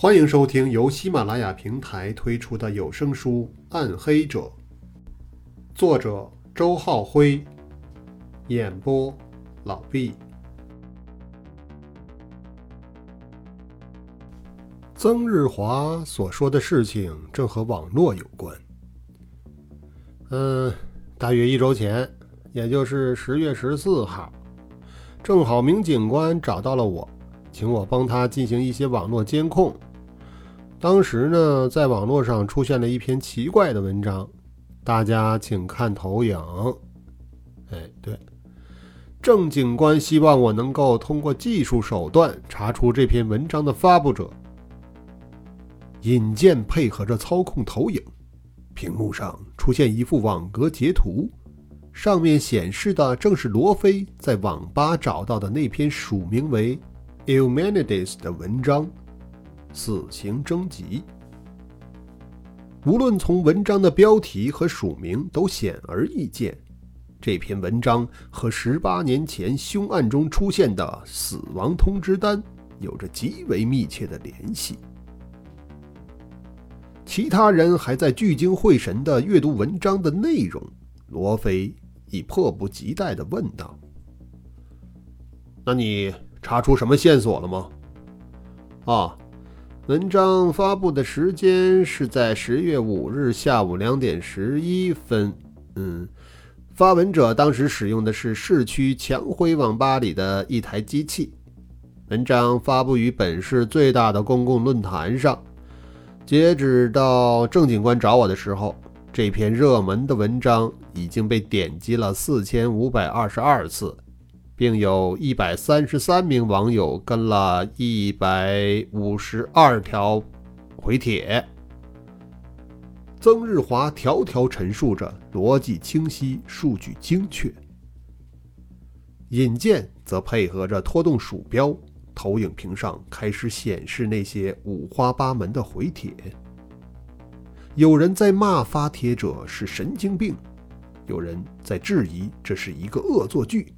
欢迎收听由喜马拉雅平台推出的有声书《暗黑者》，作者周浩辉，演播老毕。曾日华所说的事情正和网络有关。嗯，大约一周前，也就是十月十四号，正好明警官找到了我，请我帮他进行一些网络监控。当时呢，在网络上出现了一篇奇怪的文章，大家请看投影。哎，对，郑警官希望我能够通过技术手段查出这篇文章的发布者。引荐配合着操控投影，屏幕上出现一幅网格截图，上面显示的正是罗非在网吧找到的那篇署名为 “Humanities” 的文章。死刑征集。无论从文章的标题和署名，都显而易见，这篇文章和十八年前凶案中出现的死亡通知单有着极为密切的联系。其他人还在聚精会神地阅读文章的内容，罗非已迫不及待地问道：“那你查出什么线索了吗？”啊。文章发布的时间是在十月五日下午两点十一分。嗯，发文者当时使用的是市区强辉网吧里的一台机器。文章发布于本市最大的公共论坛上。截止到郑警官找我的时候，这篇热门的文章已经被点击了四千五百二十二次。并有一百三十三名网友跟了一百五十二条回帖。曾日华条条陈述着，逻辑清晰，数据精确。尹健则配合着拖动鼠标，投影屏上开始显示那些五花八门的回帖。有人在骂发帖者是神经病，有人在质疑这是一个恶作剧。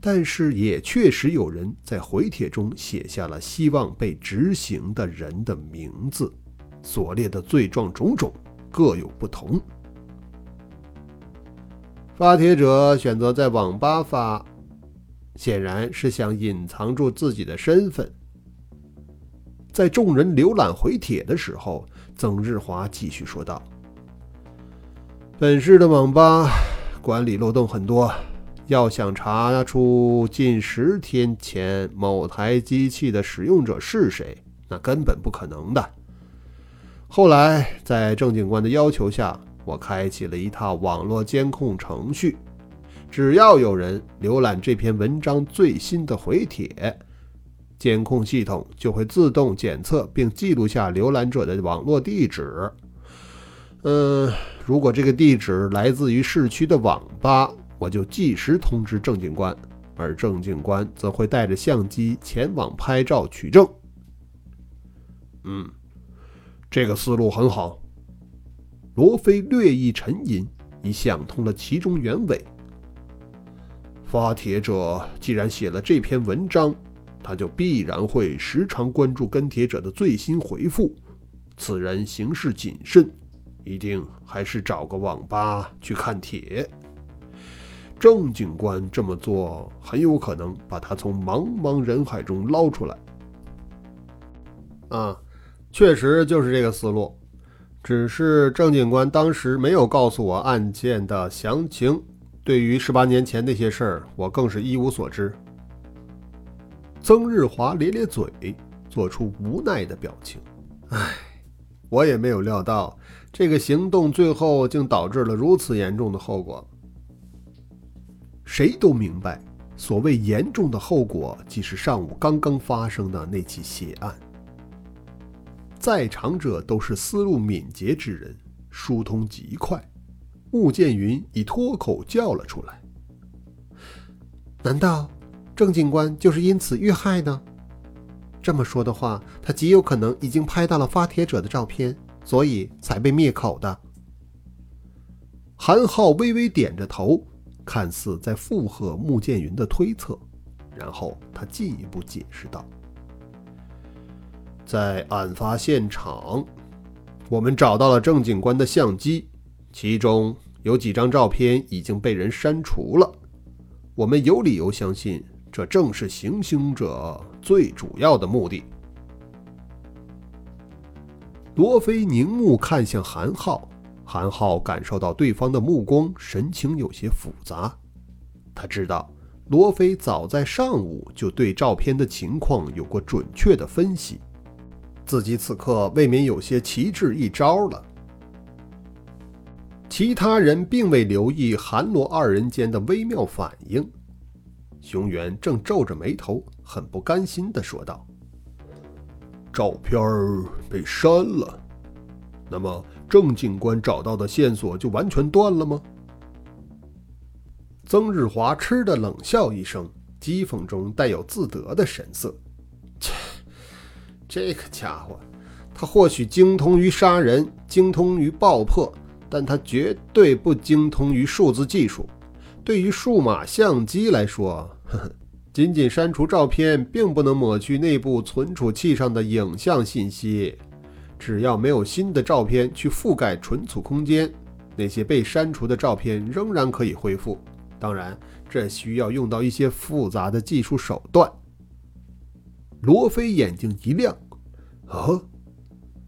但是也确实有人在回帖中写下了希望被执行的人的名字，所列的罪状种种各有不同。发帖者选择在网吧发，显然是想隐藏住自己的身份。在众人浏览回帖的时候，曾日华继续说道：“本市的网吧管理漏洞很多。”要想查出近十天前某台机器的使用者是谁，那根本不可能的。后来，在郑警官的要求下，我开启了一套网络监控程序。只要有人浏览这篇文章最新的回帖，监控系统就会自动检测并记录下浏览者的网络地址。嗯，如果这个地址来自于市区的网吧。我就即时通知郑警官，而郑警官则会带着相机前往拍照取证。嗯，这个思路很好。罗非略一沉吟，已想通了其中原委。发帖者既然写了这篇文章，他就必然会时常关注跟帖者的最新回复。此人行事谨慎，一定还是找个网吧去看帖。郑警官这么做，很有可能把他从茫茫人海中捞出来。啊，确实就是这个思路，只是郑警官当时没有告诉我案件的详情。对于十八年前那些事儿，我更是一无所知。曾日华咧咧嘴，做出无奈的表情。唉，我也没有料到，这个行动最后竟导致了如此严重的后果。谁都明白，所谓严重的后果，即是上午刚刚发生的那起血案。在场者都是思路敏捷之人，疏通极快。穆剑云已脱口叫了出来：“难道郑警官就是因此遇害呢？这么说的话，他极有可能已经拍到了发帖者的照片，所以才被灭口的。”韩浩微微点着头。看似在附和穆剑云的推测，然后他进一步解释道：“在案发现场，我们找到了郑警官的相机，其中有几张照片已经被人删除了。我们有理由相信，这正是行凶者最主要的目的。罗非凝目看向韩浩，韩浩感受到对方的目光，神情有些复杂。他知道。罗非早在上午就对照片的情况有过准确的分析，自己此刻未免有些奇智一招了。其他人并未留意韩罗二人间的微妙反应，熊原正皱着眉头，很不甘心地说道：“照片被删了，那么郑警官找到的线索就完全断了吗？”曾日华嗤的冷笑一声，讥讽中带有自得的神色。切，这个家伙，他或许精通于杀人，精通于爆破，但他绝对不精通于数字技术。对于数码相机来说，呵 呵，仅仅删除照片，并不能抹去内部存储器上的影像信息。只要没有新的照片去覆盖存储空间，那些被删除的照片仍然可以恢复。当然，这需要用到一些复杂的技术手段。罗非眼睛一亮：“啊，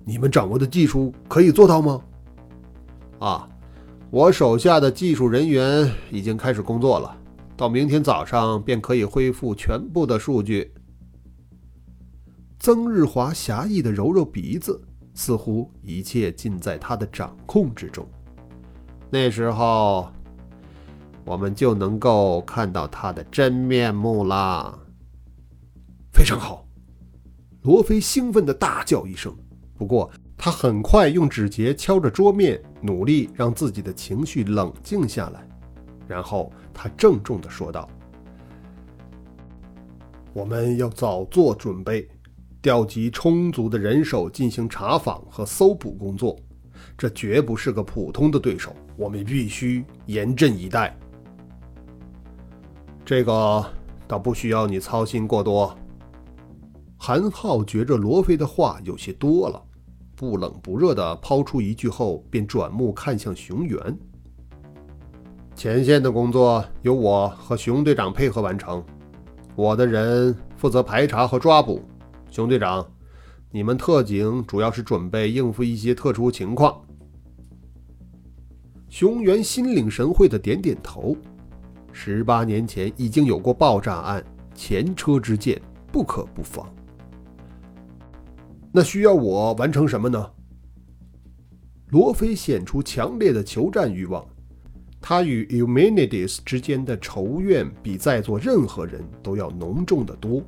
你们掌握的技术可以做到吗？”“啊，我手下的技术人员已经开始工作了，到明天早上便可以恢复全部的数据。”曾日华侠义的揉揉鼻子，似乎一切尽在他的掌控之中。那时候。我们就能够看到他的真面目了。非常好，罗非兴奋的大叫一声。不过他很快用指节敲着桌面，努力让自己的情绪冷静下来。然后他郑重的说道：“我们要早做准备，调集充足的人手进行查访和搜捕工作。这绝不是个普通的对手，我们必须严阵以待。”这个倒不需要你操心过多。韩浩觉着罗非的话有些多了，不冷不热的抛出一句后，便转目看向熊原。前线的工作由我和熊队长配合完成，我的人负责排查和抓捕。熊队长，你们特警主要是准备应付一些特殊情况。熊原心领神会的点点头。十八年前已经有过爆炸案，前车之鉴不可不防。那需要我完成什么呢？罗非显出强烈的求战欲望，他与 Eumenides 之间的仇怨比在座任何人都要浓重的多。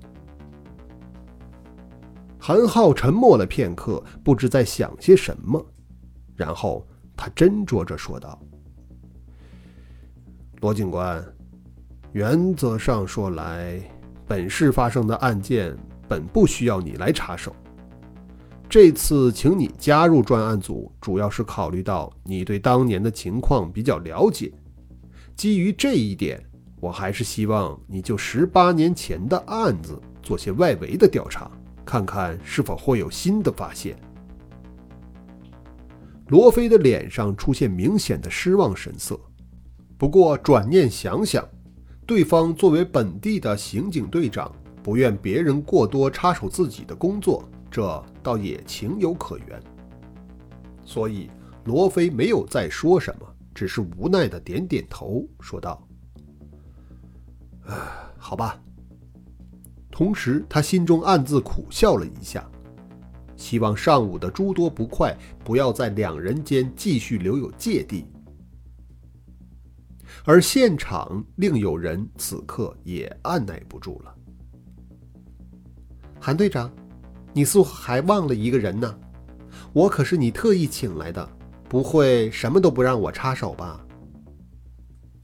韩浩沉默了片刻，不知在想些什么，然后他斟酌着说道：“罗警官。”原则上说来，本市发生的案件本不需要你来插手。这次请你加入专案组，主要是考虑到你对当年的情况比较了解。基于这一点，我还是希望你就十八年前的案子做些外围的调查，看看是否会有新的发现。罗非的脸上出现明显的失望神色，不过转念想想。对方作为本地的刑警队长，不愿别人过多插手自己的工作，这倒也情有可原。所以罗非没有再说什么，只是无奈的点点头，说道：“唉，好吧。”同时，他心中暗自苦笑了一下，希望上午的诸多不快不要在两人间继续留有芥蒂。而现场另有人此刻也按耐不住了。韩队长，你似乎还忘了一个人呢。我可是你特意请来的，不会什么都不让我插手吧？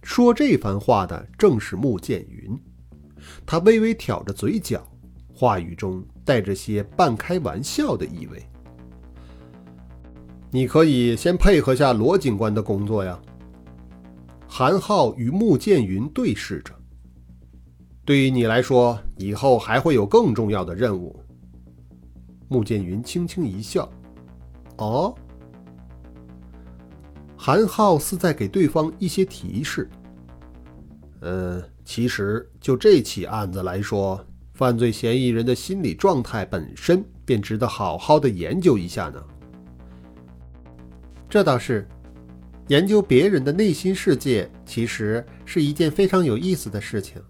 说这番话的正是穆剑云，他微微挑着嘴角，话语中带着些半开玩笑的意味。你可以先配合下罗警官的工作呀。韩浩与穆剑云对视着。对于你来说，以后还会有更重要的任务。穆剑云轻轻一笑：“哦。”韩浩似在给对方一些提示。嗯，其实就这起案子来说，犯罪嫌疑人的心理状态本身便值得好好的研究一下呢。这倒是，研究别人的内心世界，其实是一件非常有意思的事情。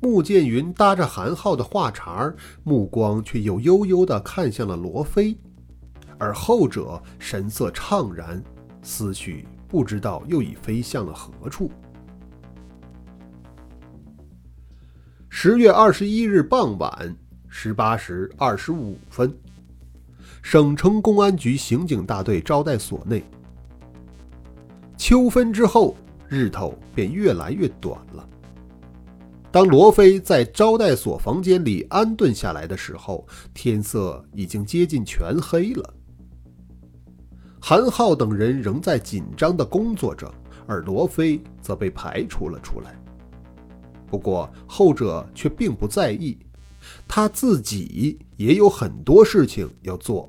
穆剑云搭着韩浩的话茬儿目光却又悠悠地看向了罗非，而后者神色怅然，思绪不知道又已飞向了何处。十月二十一日傍晚十八时二十五分，省城公安局刑警大队招待所内。秋分之后，日头便越来越短了。当罗非在招待所房间里安顿下来的时候，天色已经接近全黑了。韩浩等人仍在紧张地工作着，而罗非则被排除了出来。不过后者却并不在意，他自己也有很多事情要做。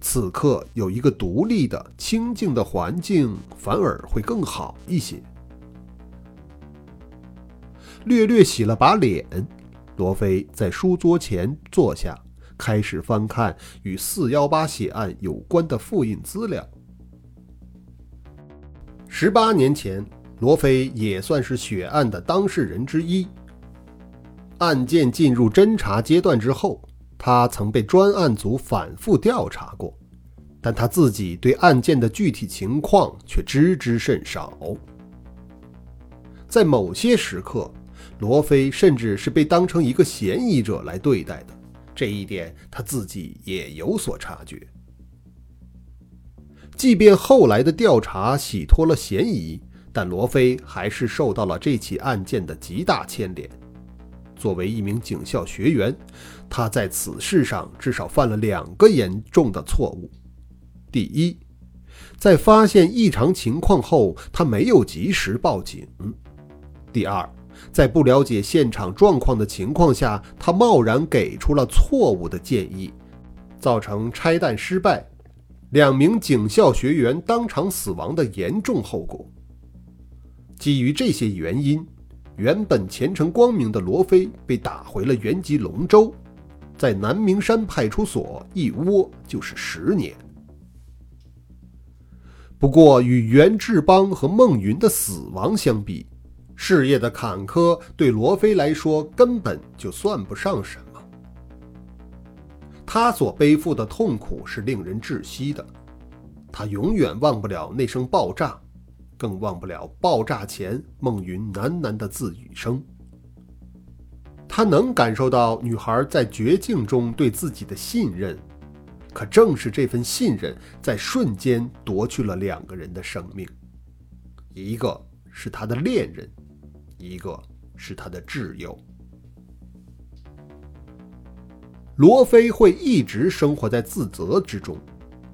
此刻有一个独立的、清静的环境，反而会更好一些。略略洗了把脸，罗非在书桌前坐下，开始翻看与四幺八血案有关的复印资料。十八年前。罗非也算是血案的当事人之一。案件进入侦查阶段之后，他曾被专案组反复调查过，但他自己对案件的具体情况却知之甚少。在某些时刻，罗非甚至是被当成一个嫌疑者来对待的，这一点他自己也有所察觉。即便后来的调查洗脱了嫌疑。但罗非还是受到了这起案件的极大牵连。作为一名警校学员，他在此事上至少犯了两个严重的错误：第一，在发现异常情况后，他没有及时报警；第二，在不了解现场状况的情况下，他贸然给出了错误的建议，造成拆弹失败，两名警校学员当场死亡的严重后果。基于这些原因，原本前程光明的罗非被打回了原籍龙州，在南明山派出所一窝就是十年。不过，与袁志邦和孟云的死亡相比，事业的坎坷对罗非来说根本就算不上什么。他所背负的痛苦是令人窒息的，他永远忘不了那声爆炸。更忘不了爆炸前孟云喃喃的自语声。他能感受到女孩在绝境中对自己的信任，可正是这份信任，在瞬间夺去了两个人的生命。一个是他的恋人，一个是他的挚友。罗非会一直生活在自责之中。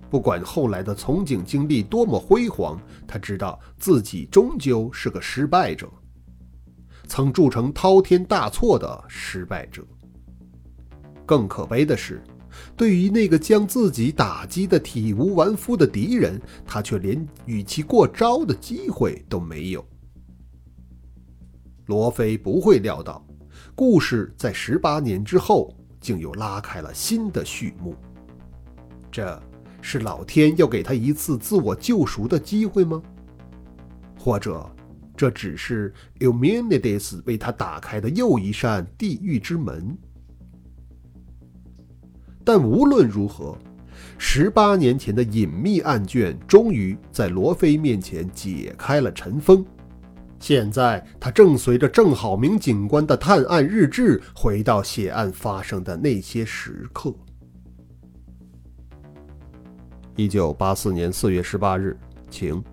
不管后来的从警经历多么辉煌，他知道自己终究是个失败者，曾铸成滔天大错的失败者。更可悲的是，对于那个将自己打击的体无完肤的敌人，他却连与其过招的机会都没有。罗非不会料到，故事在十八年之后竟又拉开了新的序幕。这。是老天要给他一次自我救赎的机会吗？或者，这只是 Eumenides 为他打开的又一扇地狱之门？但无论如何，十八年前的隐秘案卷终于在罗非面前解开了尘封。现在，他正随着郑好明警官的探案日志，回到血案发生的那些时刻。一九八四年四月十八日，晴。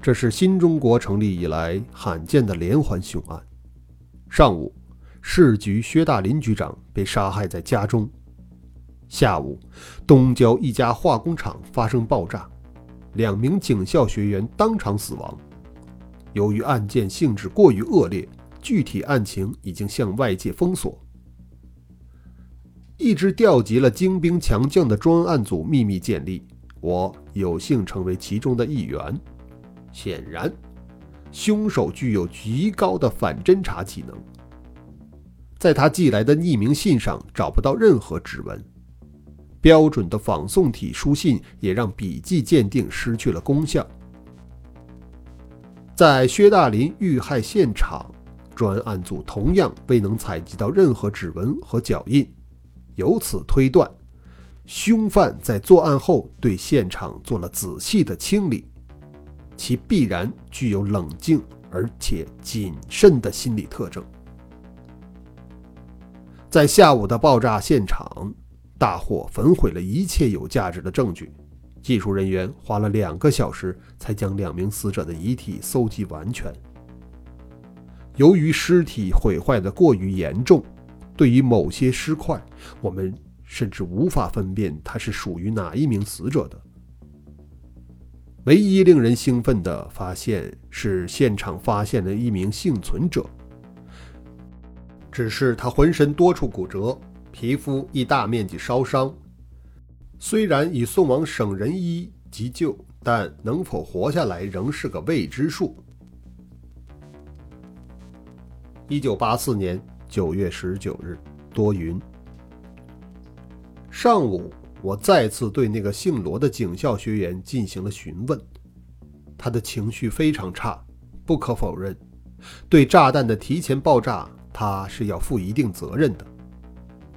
这是新中国成立以来罕见的连环凶案。上午，市局薛大林局长被杀害在家中。下午，东郊一家化工厂发生爆炸，两名警校学员当场死亡。由于案件性质过于恶劣，具体案情已经向外界封锁。一支调集了精兵强将的专案组秘密建立，我有幸成为其中的一员。显然，凶手具有极高的反侦查技能。在他寄来的匿名信上找不到任何指纹，标准的仿宋体书信也让笔迹鉴定失去了功效。在薛大林遇害现场，专案组同样未能采集到任何指纹和脚印，由此推断，凶犯在作案后对现场做了仔细的清理。其必然具有冷静而且谨慎的心理特征。在下午的爆炸现场，大火焚毁了一切有价值的证据。技术人员花了两个小时才将两名死者的遗体搜集完全。由于尸体毁坏的过于严重，对于某些尸块，我们甚至无法分辨它是属于哪一名死者的。唯一令人兴奋的发现是，现场发现了一名幸存者，只是他浑身多处骨折，皮肤亦大面积烧伤。虽然已送往省人医急救，但能否活下来仍是个未知数。一九八四年九月十九日，多云。上午。我再次对那个姓罗的警校学员进行了询问，他的情绪非常差。不可否认，对炸弹的提前爆炸，他是要负一定责任的。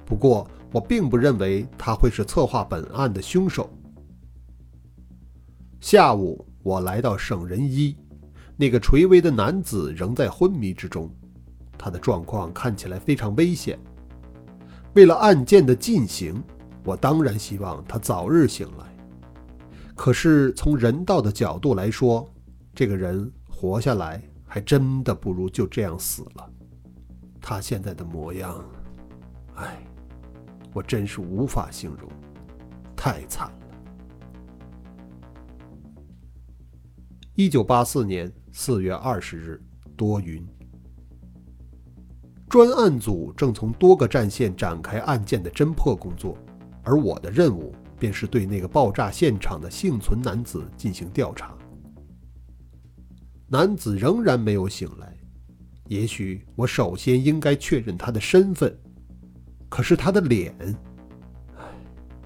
不过，我并不认为他会是策划本案的凶手。下午，我来到省人医，那个垂危的男子仍在昏迷之中，他的状况看起来非常危险。为了案件的进行。我当然希望他早日醒来，可是从人道的角度来说，这个人活下来还真的不如就这样死了。他现在的模样，唉，我真是无法形容，太惨了。一九八四年四月二十日，多云。专案组正从多个战线展开案件的侦破工作。而我的任务便是对那个爆炸现场的幸存男子进行调查。男子仍然没有醒来，也许我首先应该确认他的身份。可是他的脸，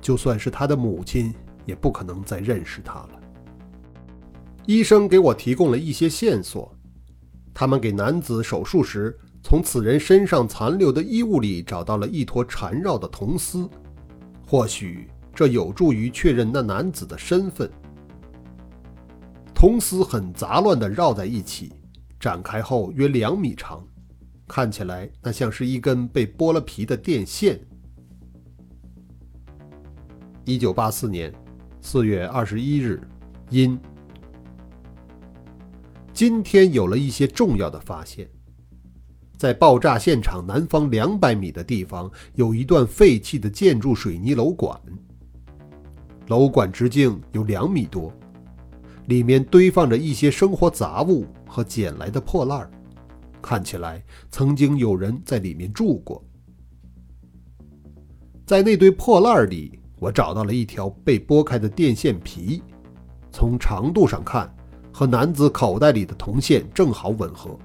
就算是他的母亲也不可能再认识他了。医生给我提供了一些线索，他们给男子手术时，从此人身上残留的衣物里找到了一坨缠绕的铜丝。或许这有助于确认那男子的身份。铜丝很杂乱地绕在一起，展开后约两米长，看起来那像是一根被剥了皮的电线。一九八四年四月二十一日，阴。今天有了一些重要的发现。在爆炸现场南方两百米的地方，有一段废弃的建筑水泥楼管。楼管直径有两米多，里面堆放着一些生活杂物和捡来的破烂儿看起来曾经有人在里面住过。在那堆破烂儿里，我找到了一条被剥开的电线皮，从长度上看，和男子口袋里的铜线正好吻合。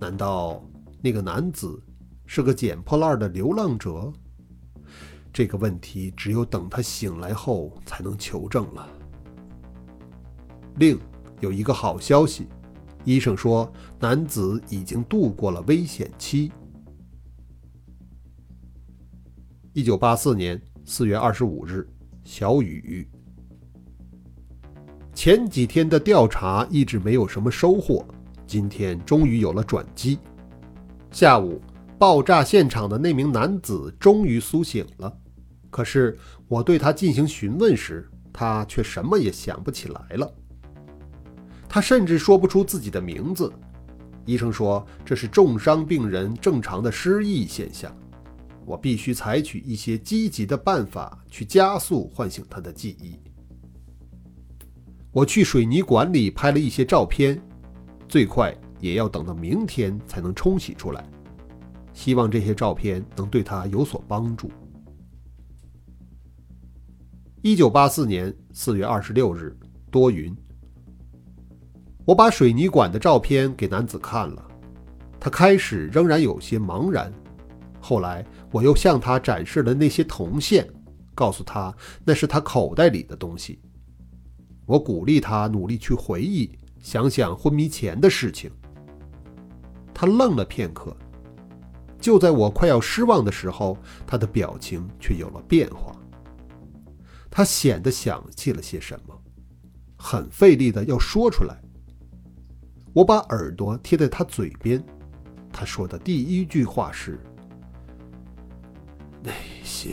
难道那个男子是个捡破烂的流浪者？这个问题只有等他醒来后才能求证了。另有一个好消息，医生说男子已经度过了危险期。一九八四年四月二十五日，小雨。前几天的调查一直没有什么收获。今天终于有了转机。下午，爆炸现场的那名男子终于苏醒了。可是我对他进行询问时，他却什么也想不起来了。他甚至说不出自己的名字。医生说这是重伤病人正常的失忆现象。我必须采取一些积极的办法去加速唤醒他的记忆。我去水泥管里拍了一些照片。最快也要等到明天才能冲洗出来。希望这些照片能对他有所帮助。一九八四年四月二十六日，多云。我把水泥管的照片给男子看了，他开始仍然有些茫然。后来，我又向他展示了那些铜线，告诉他那是他口袋里的东西。我鼓励他努力去回忆，想想昏迷前的事情。他愣了片刻，就在我快要失望的时候，他的表情却有了变化。他显得想起了些什么，很费力的要说出来。我把耳朵贴在他嘴边，他说的第一句话是：“那些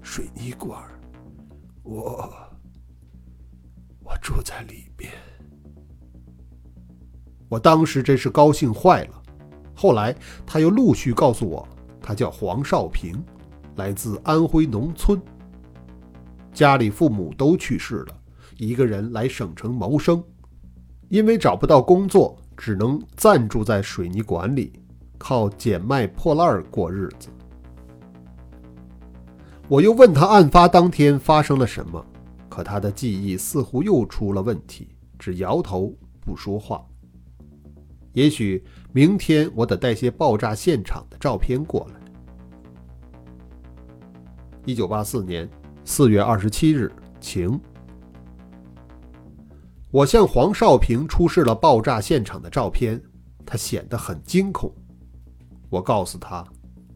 水泥管，我我住在里边。”我当时真是高兴坏了。后来他又陆续告诉我，他叫黄少平，来自安徽农村，家里父母都去世了，一个人来省城谋生。因为找不到工作，只能暂住在水泥管里，靠捡卖破烂过日子。我又问他案发当天发生了什么，可他的记忆似乎又出了问题，只摇头不说话。也许明天我得带些爆炸现场的照片过来。一九八四年四月二十七日，晴。我向黄少平出示了爆炸现场的照片，他显得很惊恐。我告诉他，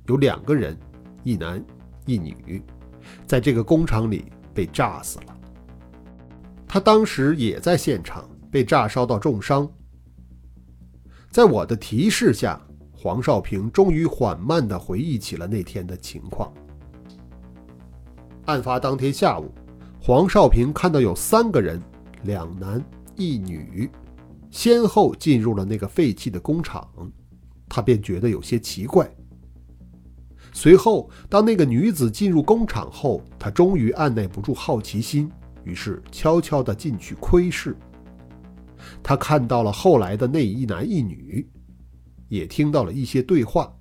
有两个人，一男一女，在这个工厂里被炸死了。他当时也在现场，被炸烧到重伤。在我的提示下，黄少平终于缓慢地回忆起了那天的情况。案发当天下午，黄少平看到有三个人。两男一女先后进入了那个废弃的工厂，他便觉得有些奇怪。随后，当那个女子进入工厂后，他终于按耐不住好奇心，于是悄悄地进去窥视。他看到了后来的那一男一女，也听到了一些对话，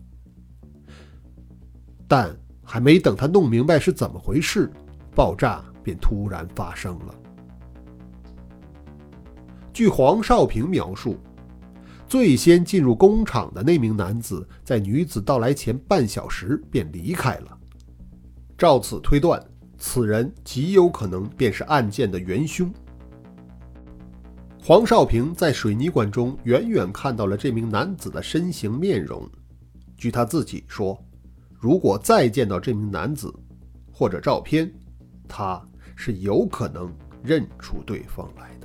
但还没等他弄明白是怎么回事，爆炸便突然发生了。据黄少平描述，最先进入工厂的那名男子，在女子到来前半小时便离开了。照此推断，此人极有可能便是案件的元凶。黄少平在水泥管中远远看到了这名男子的身形面容。据他自己说，如果再见到这名男子或者照片，他是有可能认出对方来的。